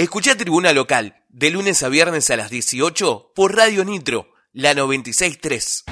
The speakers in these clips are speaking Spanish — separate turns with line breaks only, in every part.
Escucha Tribuna Local, de lunes a viernes a las 18 por Radio Nitro, la 963.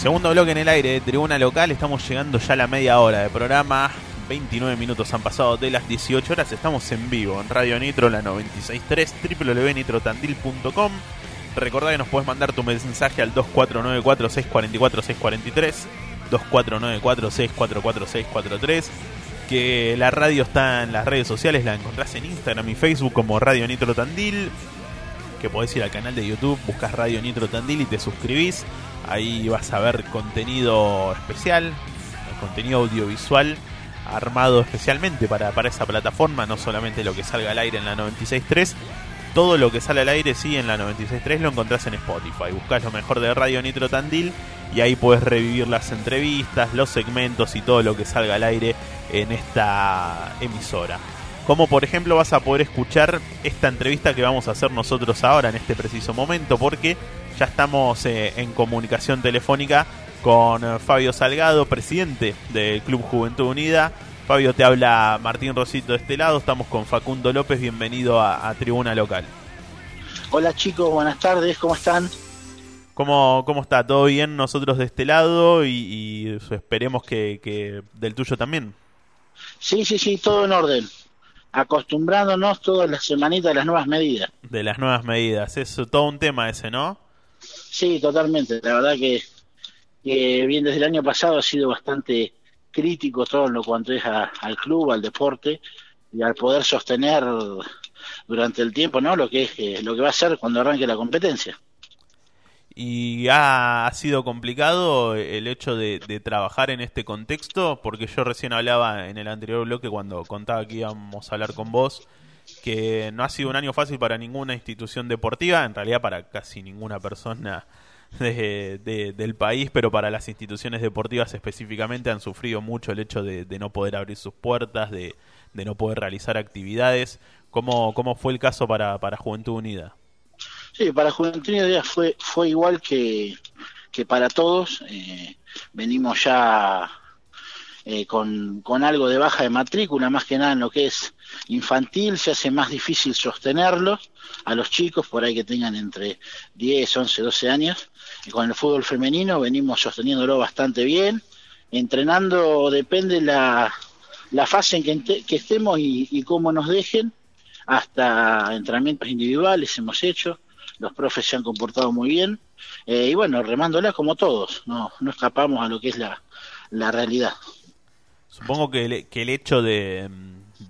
Segundo bloque en el aire de Tribuna Local, estamos llegando ya a la media hora de programa. 29 minutos han pasado de las 18 horas, estamos en vivo en Radio Nitro, la 963, www.nitrotandil.com. Recordá que nos puedes mandar tu mensaje al 2494-644-643, 2494-644-643 que la radio está en las redes sociales, la encontrás en Instagram y Facebook como Radio Nitro Tandil, que podés ir al canal de YouTube, buscas Radio Nitro Tandil y te suscribís. Ahí vas a ver contenido especial, contenido audiovisual armado especialmente para, para esa plataforma, no solamente lo que salga al aire en la 96.3, todo lo que sale al aire, sí, en la 96.3 lo encontrás en Spotify. Buscás lo mejor de Radio Nitro Tandil y ahí puedes revivir las entrevistas, los segmentos y todo lo que salga al aire en esta emisora. Como por ejemplo vas a poder escuchar esta entrevista que vamos a hacer nosotros ahora en este preciso momento porque ya estamos eh, en comunicación telefónica con eh, Fabio Salgado, presidente del Club Juventud Unida, Fabio, te habla Martín Rosito de este lado, estamos con Facundo López, bienvenido a, Tribuna Local.
Hola chicos, buenas tardes, ¿cómo están?
¿Cómo, cómo está? ¿Todo bien nosotros de este lado y, esperemos que, del tuyo también?
Sí, sí, sí, todo en orden. Acostumbrándonos todas las semanitas a las nuevas medidas.
De las nuevas medidas, es todo un tema ese, ¿no?
Sí, totalmente. La verdad que, que bien desde el año pasado ha sido bastante crítico todo lo cuanto es al club, al deporte y al poder sostener durante el tiempo, ¿no? Lo que es eh, lo que va a ser cuando arranque la competencia.
Y ha, sido complicado el hecho de, trabajar en este contexto, porque yo recién hablaba en el anterior bloque cuando contaba que íbamos a hablar con vos, que no ha sido un año fácil para ninguna institución deportiva, en realidad para casi ninguna persona de, del país, pero para las instituciones deportivas específicamente han sufrido mucho el hecho de, no poder abrir sus puertas, de, no poder realizar actividades. ¿Cómo, cómo fue el caso para, para Juventud Unida?
Sí, para Juventud Unida fue, fue igual que, que para todos. Eh, venimos ya eh, con, con algo de baja de matrícula, más que nada en lo que es infantil, se hace más difícil sostenerlo a los chicos, por ahí que tengan entre 10, 11, 12 años. Y con el fútbol femenino venimos sosteniéndolo bastante bien. Entrenando depende la, la fase en que, que estemos y, cómo nos dejen. Hasta entrenamientos individuales hemos hecho. Los profes se han comportado muy bien. Eh, y bueno, remándola como todos. No, no escapamos a lo que es la, la realidad.
Supongo que que el hecho de,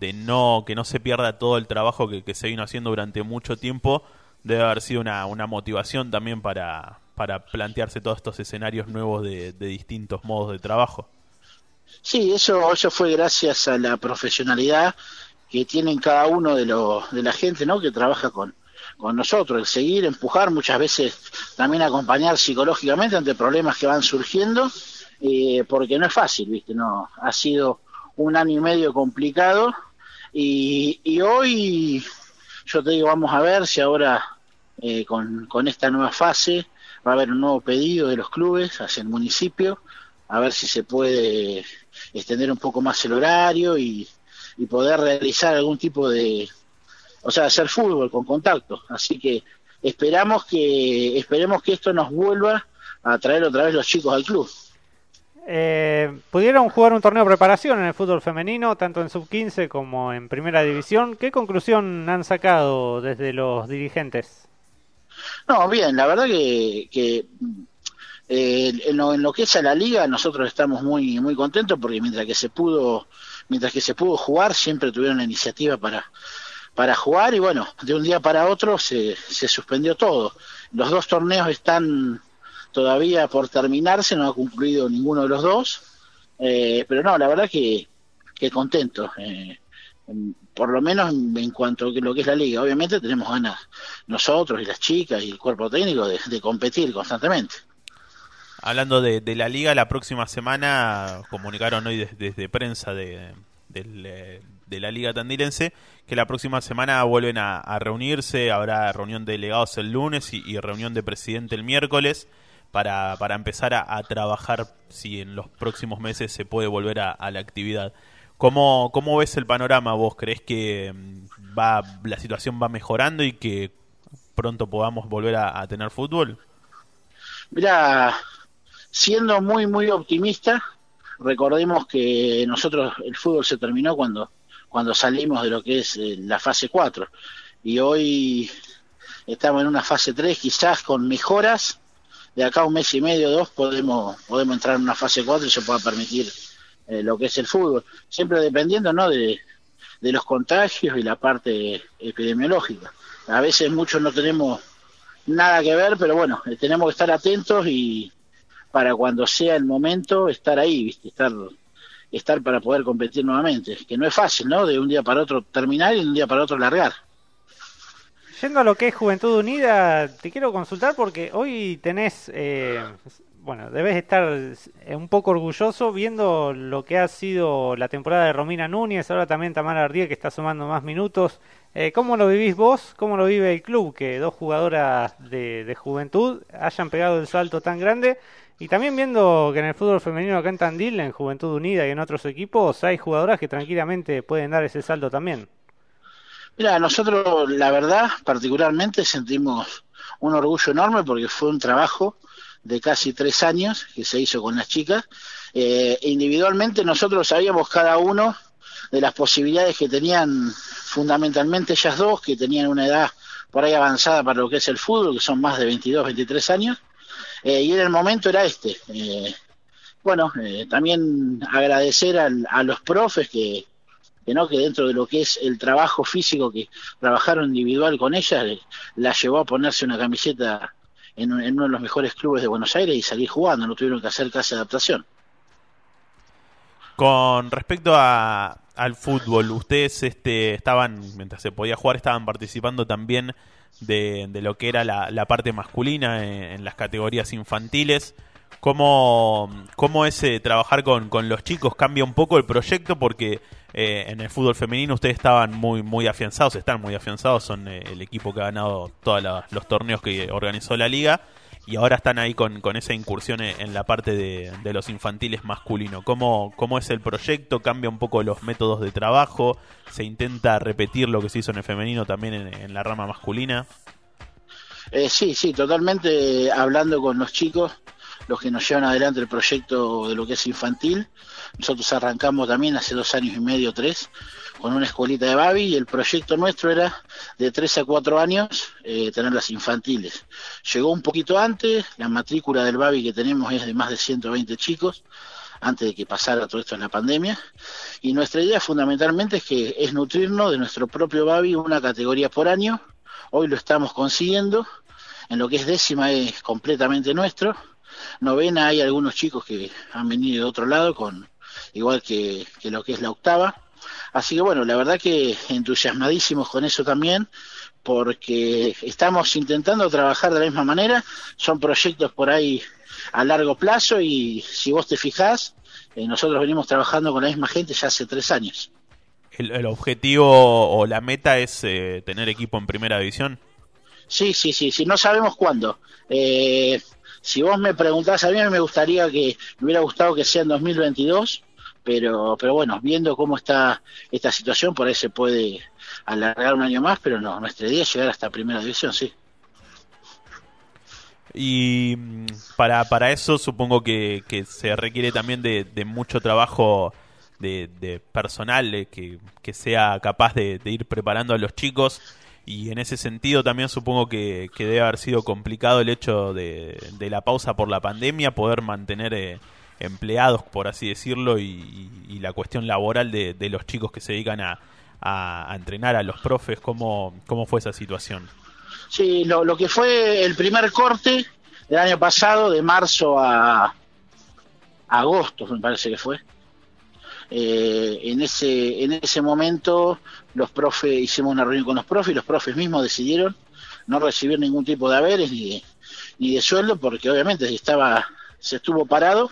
de no que no se pierda todo el trabajo que, se vino haciendo durante mucho tiempo debe haber sido una, motivación también para, para plantearse todos estos escenarios nuevos de, distintos modos de trabajo.
Sí, eso, eso fue gracias a la profesionalidad que tienen cada uno de, los de la gente ¿no? que trabaja con, con nosotros, el seguir, empujar, muchas veces también acompañar psicológicamente ante problemas que van surgiendo, eh, porque no es fácil, ¿viste? No, ha sido un año y medio complicado y, y hoy yo te digo, vamos a ver si ahora eh, con, con esta nueva fase va a haber un nuevo pedido de los clubes hacia el municipio, a ver si se puede extender un poco más el horario y, y poder realizar algún tipo de, o sea, hacer fútbol con contacto. Así que esperamos que, esperemos que esto nos vuelva a traer otra vez los chicos al club.
Eh, pudieron jugar un torneo de preparación en el fútbol femenino, tanto en sub-15 como en primera división. ¿Qué conclusión han sacado desde los dirigentes?
No, bien, la verdad que, que eh, en, lo, que es a la liga nosotros estamos muy muy contentos porque mientras que se pudo mientras que se pudo jugar siempre tuvieron la iniciativa para para jugar y bueno de un día para otro se, se suspendió todo los dos torneos están todavía por terminarse, no ha concluido ninguno de los dos, eh, pero no, la verdad que, que contento, eh, por lo menos en, cuanto a lo que es la liga. Obviamente tenemos ganas nosotros y las chicas y el cuerpo técnico de, competir constantemente.
Hablando de, la liga, la próxima semana comunicaron hoy desde, prensa de, de, la liga tandilense que la próxima semana vuelven a, reunirse, habrá reunión de delegados el lunes y reunión de presidente el miércoles para, para empezar a, trabajar si en los próximos meses se puede volver a, la actividad. ¿Cómo, ¿Cómo ves el panorama vos? ¿Crees que mm, va la situación va mejorando y que pronto podamos volver a, tener fútbol?
Mira, siendo muy, muy optimista, recordemos que nosotros el fútbol se terminó cuando, cuando salimos de lo que es eh, la fase 4 y hoy estamos en una fase 3 quizás con mejoras de acá un mes y medio dos podemos podemos entrar en una fase 4 y se pueda permitir eh, lo que es el fútbol siempre dependiendo no de, de los contagios y la parte epidemiológica a veces muchos no tenemos nada que ver, pero bueno, eh, tenemos que estar atentos y para cuando sea el momento estar ahí, ¿viste? Estar estar para poder competir nuevamente, que no es fácil, ¿no? De un día para otro terminar y de un día para otro largar.
Yendo a lo que es Juventud Unida, te quiero consultar porque hoy tenés eh, bueno, debes estar un poco orgulloso viendo lo que ha sido la temporada de Romina Núñez, ahora también Tamara Ardía que está sumando más minutos. Eh, ¿Cómo lo vivís vos? ¿Cómo lo vive el club? Que dos jugadoras de, juventud hayan pegado el salto tan grande. Y también viendo que en el fútbol femenino acá en Tandil, en Juventud Unida y en otros equipos, hay jugadoras que tranquilamente pueden dar ese salto también.
Mira, nosotros la verdad particularmente sentimos un orgullo enorme porque fue un trabajo de casi tres años que se hizo con las chicas. Eh, individualmente nosotros sabíamos cada uno de las posibilidades que tenían fundamentalmente ellas dos, que tenían una edad por ahí avanzada para lo que es el fútbol, que son más de 22, 23 años, eh, y en el momento era este. Eh, bueno, también agradecer a los profes que no que dentro de lo que es el trabajo físico que trabajaron individual con ellas, la llevó a ponerse una camiseta en, uno de los mejores clubes de Buenos Aires y salir jugando, no tuvieron que hacer casi adaptación.
Con respecto a, al fútbol, ustedes este, estaban, mientras se podía jugar, estaban participando también de, de lo que era la, la parte masculina en, las categorías infantiles. ¿Cómo, cómo es eh, trabajar con, con los chicos? ¿Cambia un poco el proyecto? Porque eh, en el fútbol femenino ustedes estaban muy muy afianzados, están muy afianzados, son eh, el equipo que ha ganado todos los torneos que organizó la liga y ahora están ahí con, con esa incursión en la parte de, los infantiles masculino. ¿Cómo, ¿Cómo es el proyecto? ¿Cambia un poco los métodos de trabajo? ¿Se intenta repetir lo que se hizo en el femenino también en, la rama masculina?
Eh, sí, sí, totalmente hablando con los chicos los que nos llevan adelante el proyecto de lo que es infantil. Nosotros arrancamos también hace dos años y medio, tres, con una escuelita de Babi y el proyecto nuestro era de tres a cuatro años eh, tener las infantiles. Llegó un poquito antes, la matrícula del Babi que tenemos es de más de 120 chicos antes de que pasara todo esto en la pandemia. Y nuestra idea fundamentalmente es que es nutrirnos de nuestro propio Babi una categoría por año. Hoy lo estamos consiguiendo. En lo que es décima es completamente nuestro novena hay algunos chicos que han venido de otro lado, con igual que, lo que es la octava. Así que bueno, la verdad que entusiasmadísimos con eso también, porque estamos intentando trabajar de la misma manera, son proyectos por ahí a largo plazo y si vos te fijás, eh, nosotros venimos trabajando con la misma gente ya hace tres años.
¿El, objetivo o la meta es eh, tener equipo en primera división?
Sí, sí, sí, sí, no sabemos cuándo. Eh, si vos me preguntás, a mí me gustaría que, me hubiera gustado que sea en 2022, pero, pero bueno, viendo cómo está esta situación, por ahí se puede alargar un año más, pero no, nuestra idea es llegar hasta primera división, sí.
Y mm, para, para eso supongo que, que se requiere también de, mucho trabajo de, de personal que, que, sea capaz de, ir preparando a los chicos y en ese sentido también supongo que, debe haber sido complicado el hecho de, la pausa por la pandemia, poder mantener eh, empleados, por así decirlo, y, la cuestión laboral de, los chicos que se dedican a, a, entrenar a los profes. ¿Cómo, ¿Cómo fue esa situación?
Sí, lo, lo que fue el primer corte del año pasado, de marzo a agosto, me parece que fue, eh, en ese en ese momento los profes hicimos una reunión con los profes y los profes mismos decidieron no recibir ningún tipo de haberes ni, ni de sueldo porque obviamente estaba se estuvo parado.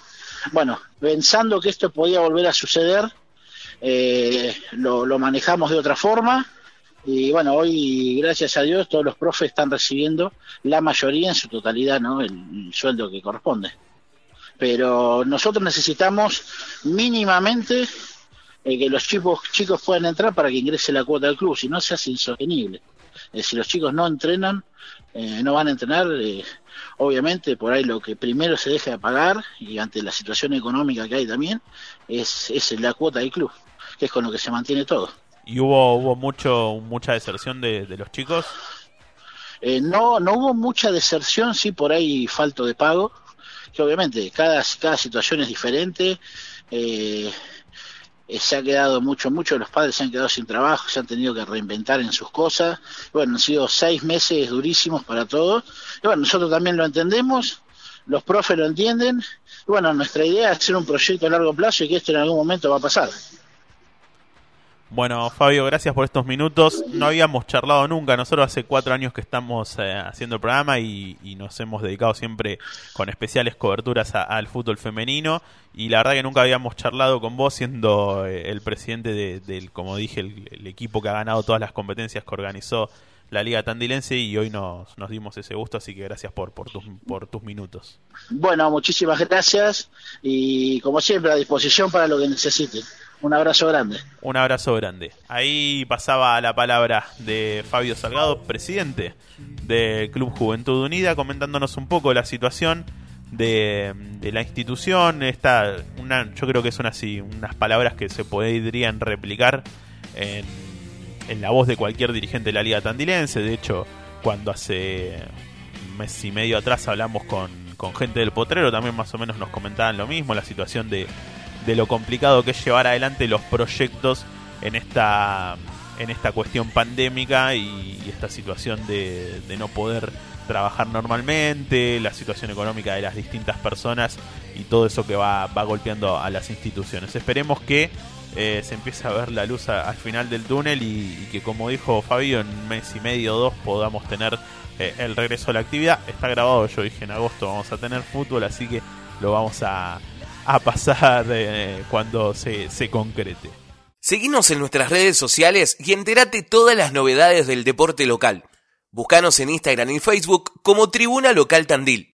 Bueno pensando que esto podía volver a suceder eh, lo, lo manejamos de otra forma y bueno hoy gracias a Dios todos los profes están recibiendo la mayoría en su totalidad no el sueldo que corresponde pero nosotros necesitamos mínimamente eh, que los chicos, chicos puedan entrar para que ingrese la cuota del club, si no se hace insostenible. Eh, si los chicos no entrenan, eh, no van a entrenar, obviamente por ahí lo que primero se deja de pagar, y ante la situación económica que hay también, es, es la cuota del club, que es con lo que se mantiene todo.
¿Y hubo, hubo mucho, mucha deserción de, de los chicos?
no, no hubo mucha deserción, sí por ahí falto de pago, que obviamente cada, cada situación es diferente. Eh, eh, se ha quedado mucho, muchos los padres se han quedado sin trabajo, se han tenido que reinventar en sus cosas. Bueno, han sido seis meses durísimos para todos. Y bueno, nosotros también lo entendemos, los profes lo entienden. Y bueno, nuestra idea es hacer un proyecto a largo plazo y que esto en algún momento va a pasar.
Bueno, Fabio, gracias por estos minutos. No habíamos charlado nunca. Nosotros hace cuatro años que estamos eh, haciendo el programa y, nos hemos dedicado siempre con especiales coberturas al fútbol femenino. Y la verdad que nunca habíamos charlado con vos siendo eh, el presidente del, como dije, el, equipo que ha ganado todas las competencias que organizó la Liga Tandilense y hoy nos, nos dimos ese gusto, así que gracias por, por, tus, por tus minutos.
Bueno, muchísimas gracias y como siempre a disposición para lo que necesiten. Un abrazo grande.
Un abrazo grande. Ahí pasaba la palabra de Fabio Salgado, presidente del Club Juventud Unida, comentándonos un poco la situación de, la institución. Esta, una, yo creo que son así unas palabras que se podrían replicar en, en la voz de cualquier dirigente de la Liga Tandilense. De hecho, cuando hace un mes y medio atrás hablamos con, con gente del Potrero, también más o menos nos comentaban lo mismo, la situación de de lo complicado que es llevar adelante los proyectos en esta en esta cuestión pandémica y, esta situación de, no poder trabajar normalmente, la situación económica de las distintas personas y todo eso que va, va golpeando a las instituciones. Esperemos que eh, se empiece a ver la luz al final del túnel y, que como dijo Fabio, en un mes y medio o dos podamos tener eh, el regreso a la actividad. Está grabado, yo dije en agosto vamos a tener fútbol, así que lo vamos a, a pasar eh, cuando se, se concrete.
Seguinos en nuestras redes sociales y entérate todas las novedades del deporte local. Búscanos en Instagram y Facebook como Tribuna Local Tandil.